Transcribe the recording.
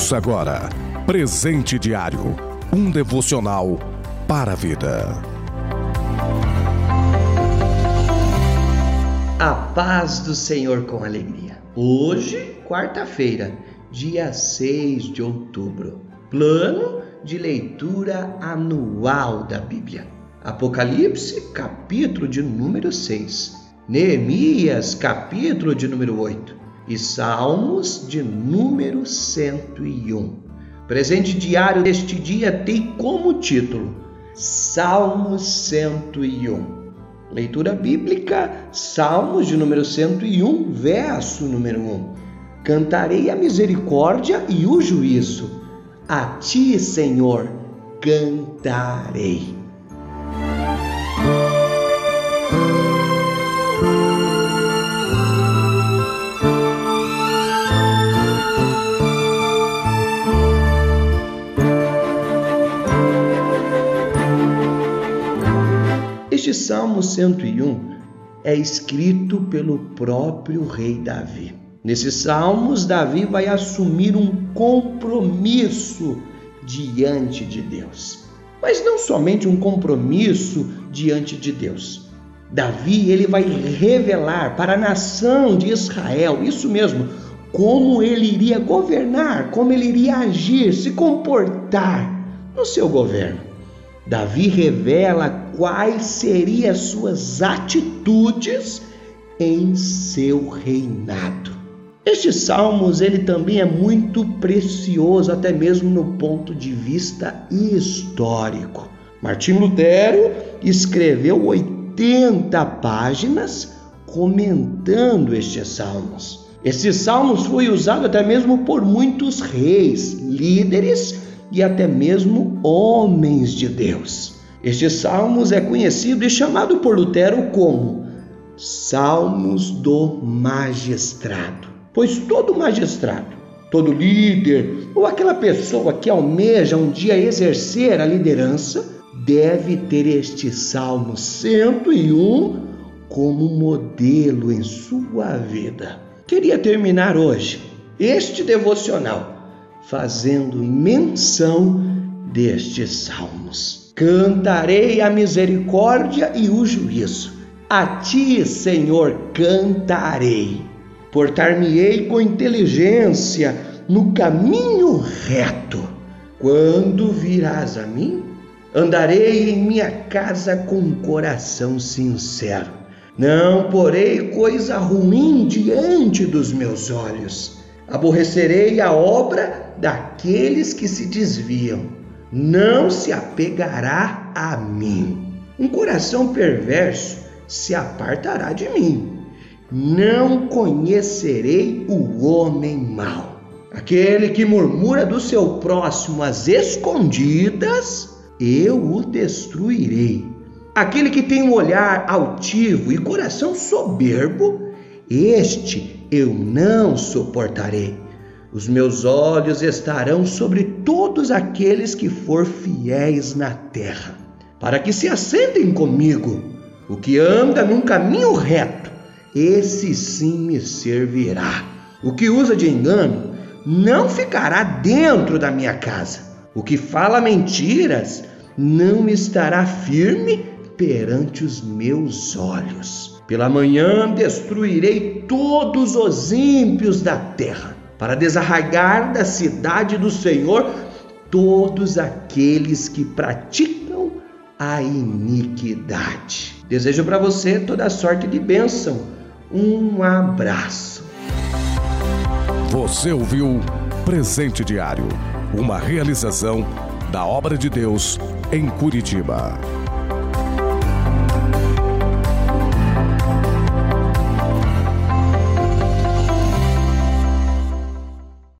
Ouça agora Presente Diário um devocional para a vida. A paz do Senhor com alegria. Hoje, quarta-feira, dia 6 de outubro. Plano de leitura anual da Bíblia. Apocalipse, capítulo de número 6. Neemias, capítulo de número 8 e Salmos de número 101. Presente diário deste dia tem como título Salmos 101. Leitura bíblica, Salmos de número 101, verso número 1. Cantarei a misericórdia e o juízo. A ti, Senhor, cantarei. Este Salmo 101 é escrito pelo próprio rei Davi. Nesses salmos, Davi vai assumir um compromisso diante de Deus. Mas não somente um compromisso diante de Deus. Davi, ele vai revelar para a nação de Israel, isso mesmo, como ele iria governar, como ele iria agir, se comportar no seu governo. Davi revela quais seriam suas atitudes em seu reinado. Este Salmos ele também é muito precioso até mesmo no ponto de vista histórico. Martim Lutero escreveu 80 páginas comentando estes salmos. Esses salmos foi usado até mesmo por muitos reis, líderes e até mesmo homens de Deus. Este Salmos é conhecido e chamado por Lutero como Salmos do Magistrado, pois todo magistrado, todo líder ou aquela pessoa que almeja um dia exercer a liderança deve ter este Salmo 101 como modelo em sua vida. Queria terminar hoje este devocional fazendo menção destes salmos. Cantarei a misericórdia e o juízo. A ti, Senhor, cantarei. Portar-me-ei com inteligência no caminho reto. Quando virás a mim, andarei em minha casa com coração sincero. Não porei coisa ruim diante dos meus olhos Aborrecerei a obra daqueles que se desviam. Não se apegará a mim. Um coração perverso se apartará de mim. Não conhecerei o homem mau. Aquele que murmura do seu próximo às escondidas, eu o destruirei. Aquele que tem um olhar altivo e coração soberbo, este eu não suportarei. Os meus olhos estarão sobre todos aqueles que for fiéis na terra, para que se assentem comigo. O que anda num caminho reto, esse sim me servirá. O que usa de engano não ficará dentro da minha casa. O que fala mentiras não estará firme perante os meus olhos. Pela manhã destruirei todos os ímpios da terra, para desarraigar da cidade do Senhor todos aqueles que praticam a iniquidade. Desejo para você toda sorte de bênção. Um abraço. Você ouviu Presente Diário, uma realização da obra de Deus em Curitiba.